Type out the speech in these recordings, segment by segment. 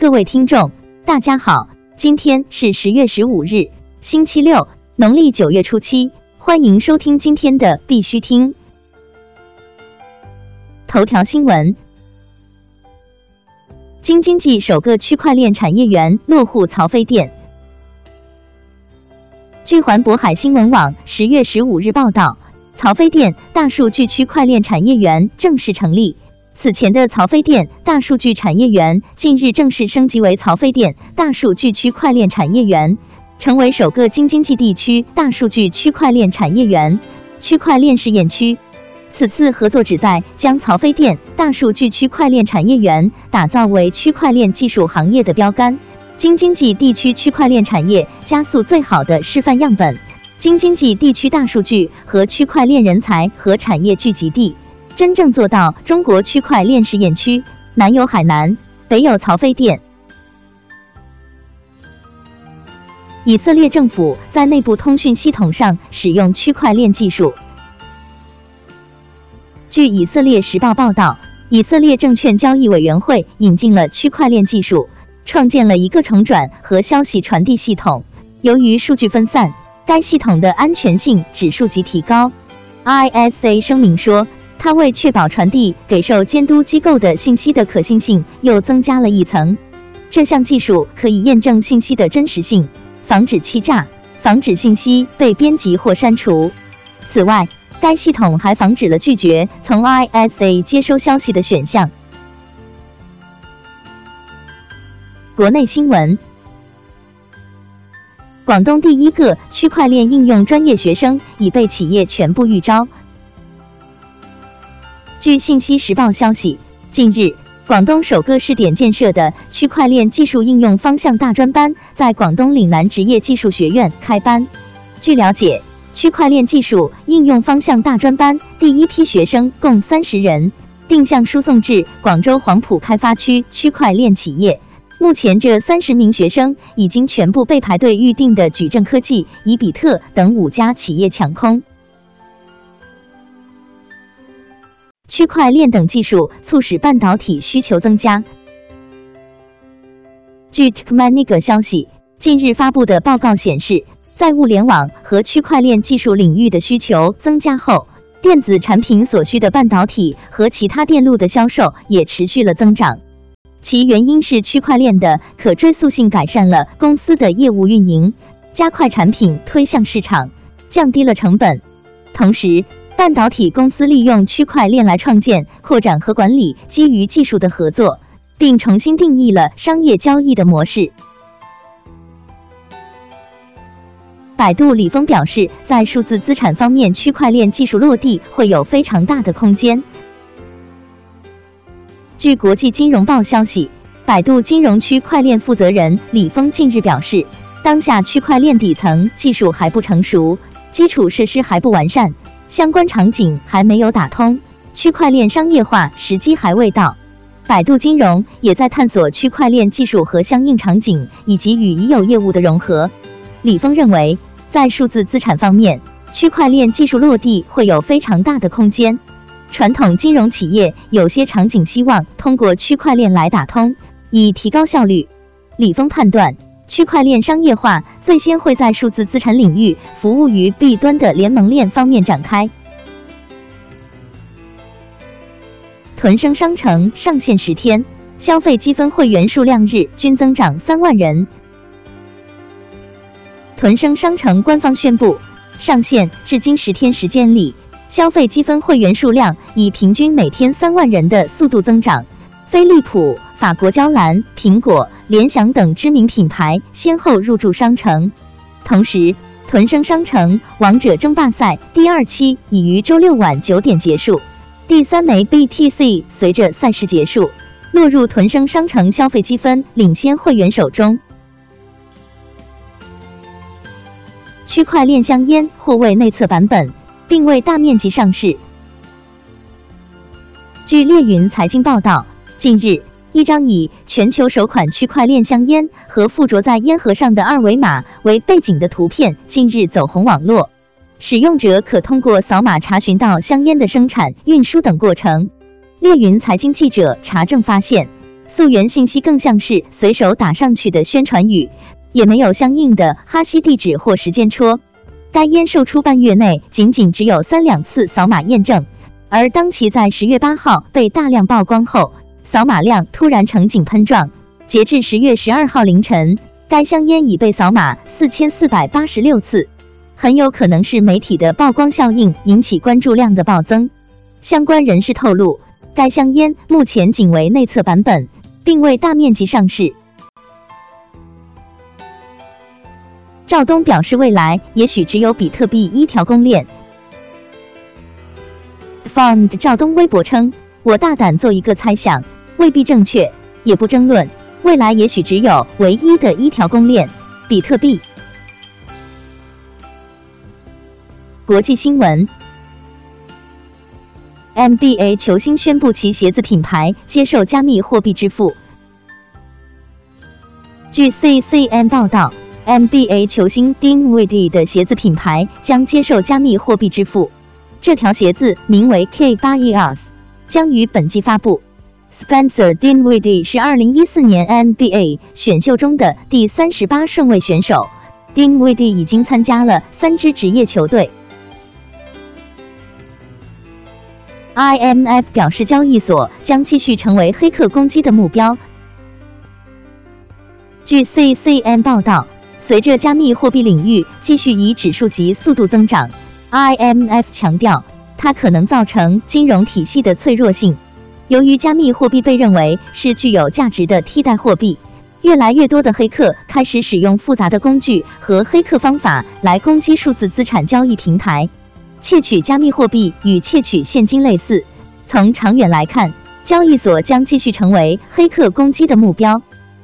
各位听众，大家好，今天是十月十五日，星期六，农历九月初七，欢迎收听今天的必须听。头条新闻：京津冀首个区块链产业园落户曹妃甸。据环渤海新闻网十月十五日报道，曹妃甸大数据区块链产业园正式成立。此前的曹妃甸大数据产业园近日正式升级为曹妃甸大数据区块链产业园，成为首个京津冀地区大数据区块链产业园、区块链试验区。此次合作旨在将曹妃甸大数据区块链产业园打造为区块链技术行业的标杆，京津冀地区区块链产业加速最好的示范样本，京津冀地区大数据和区块链人才和产业聚集地。真正做到中国区块链试验区，南有海南，北有曹妃甸。以色列政府在内部通讯系统上使用区块链技术。据以色列时报报道，以色列证券交易委员会引进了区块链技术，创建了一个重转和消息传递系统。由于数据分散，该系统的安全性指数级提高。ISA 声明说。它为确保传递给受监督机构的信息的可信性又增加了一层。这项技术可以验证信息的真实性，防止欺诈，防止信息被编辑或删除。此外，该系统还防止了拒绝从 ISA 接收消息的选项。国内新闻：广东第一个区块链应用专业学生已被企业全部预招。据信息时报消息，近日，广东首个试点建设的区块链技术应用方向大专班在广东岭南职业技术学院开班。据了解，区块链技术应用方向大专班第一批学生共三十人，定向输送至广州黄埔开发区区块链企业。目前，这三十名学生已经全部被排队预定的矩阵科技、以比特等五家企业抢空。区块链等技术促使半导体需求增加。据 t c m a n i g 消息，近日发布的报告显示，在物联网和区块链技术领域的需求增加后，电子产品所需的半导体和其他电路的销售也持续了增长。其原因是区块链的可追溯性改善了公司的业务运营，加快产品推向市场，降低了成本，同时。半导体公司利用区块链来创建、扩展和管理基于技术的合作，并重新定义了商业交易的模式。百度李峰表示，在数字资产方面，区块链技术落地会有非常大的空间。据国际金融报消息，百度金融区块链负责人李峰近日表示，当下区块链底层技术还不成熟，基础设施还不完善。相关场景还没有打通，区块链商业化时机还未到。百度金融也在探索区块链技术和相应场景以及与已有业务的融合。李峰认为，在数字资产方面，区块链技术落地会有非常大的空间。传统金融企业有些场景希望通过区块链来打通，以提高效率。李峰判断。区块链商业化最先会在数字资产领域服务于 B 端的联盟链方面展开。屯生商城上线十天，消费积分会员数量日均增长三万人。屯生商城官方宣布，上线至今十天时间里，消费积分会员数量以平均每天三万人的速度增长。飞利浦、法国娇兰、苹果、联想等知名品牌先后入驻商城。同时，屯生商城王者争霸赛第二期已于周六晚九点结束，第三枚 BTC 随着赛事结束落入屯生商城消费积分领先会员手中。区块链香烟或为内测版本，并未大面积上市。据猎云财经报道。近日，一张以全球首款区块链香烟和附着在烟盒上的二维码为背景的图片近日走红网络。使用者可通过扫码查询到香烟的生产、运输等过程。猎云财经记者查证发现，溯源信息更像是随手打上去的宣传语，也没有相应的哈希地址或时间戳。该烟售出半月内，仅仅只有三两次扫码验证，而当其在十月八号被大量曝光后，扫码量突然呈井喷状。截至十月十二号凌晨，该香烟已被扫码四千四百八十六次，很有可能是媒体的曝光效应引起关注量的暴增。相关人士透露，该香烟目前仅为内测版本，并未大面积上市。赵东表示，未来也许只有比特币一条公链。Found 赵东微博称：“我大胆做一个猜想，未必正确，也不争论。未来也许只有唯一的一条公链——比特币。”国际新闻：NBA 球星宣布其鞋子品牌接受加密货币支付。据 CCN 报道。NBA 球星 Dinwiddie 的鞋子品牌将接受加密货币支付。这条鞋子名为 K8ERS，将于本季发布。Spencer Dinwiddie 是2014年 NBA 选秀中的第三十八顺位选手。Dinwiddie 已经参加了三支职业球队。IMF 表示，交易所将继续成为黑客攻击的目标。据 CCN 报道。随着加密货币领域继续以指数级速度增长，IMF 强调它可能造成金融体系的脆弱性。由于加密货币被认为是具有价值的替代货币，越来越多的黑客开始使用复杂的工具和黑客方法来攻击数字资产交易平台。窃取加密货币与窃取现金类似，从长远来看，交易所将继续成为黑客攻击的目标。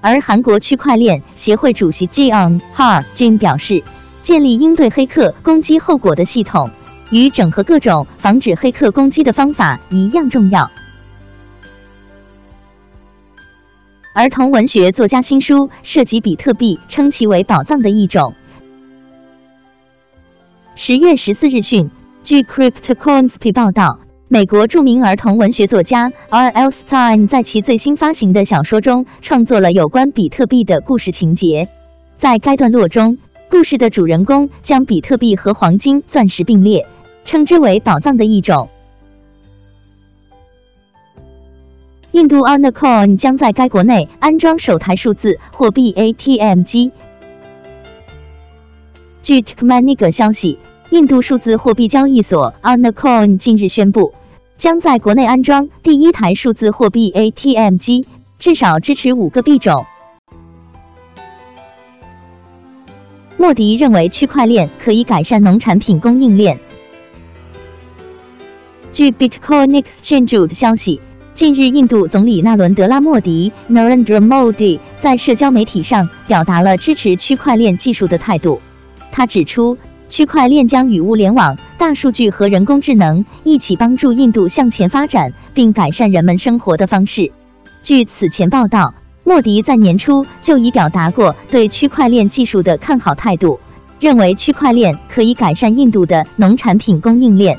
而韩国区块链协会主席 Jion Har Jin 表示，建立应对黑客攻击后果的系统，与整合各种防止黑客攻击的方法一样重要。儿童文学作家新书涉及比特币，称其为宝藏的一种。十月十四日讯，据 CryptoCoins 报道。美国著名儿童文学作家 R.L. Stein 在其最新发行的小说中创作了有关比特币的故事情节。在该段落中，故事的主人公将比特币和黄金、钻石并列，称之为宝藏的一种。印度 Onacoin 将在该国内安装首台数字货币 ATM 机。据 Techmanic 消息。印度数字货币交易所 Onacoin 近日宣布，将在国内安装第一台数字货币 ATM 机，至少支持五个币种。莫迪认为区块链可以改善农产品供应链。据 Bitcoin Exchange 的消息，近日印度总理纳伦德拉莫迪 Narendra Modi 在社交媒体上表达了支持区块链技术的态度。他指出。区块链将与物联网、大数据和人工智能一起帮助印度向前发展，并改善人们生活的方式。据此前报道，莫迪在年初就已表达过对区块链技术的看好态度，认为区块链可以改善印度的农产品供应链。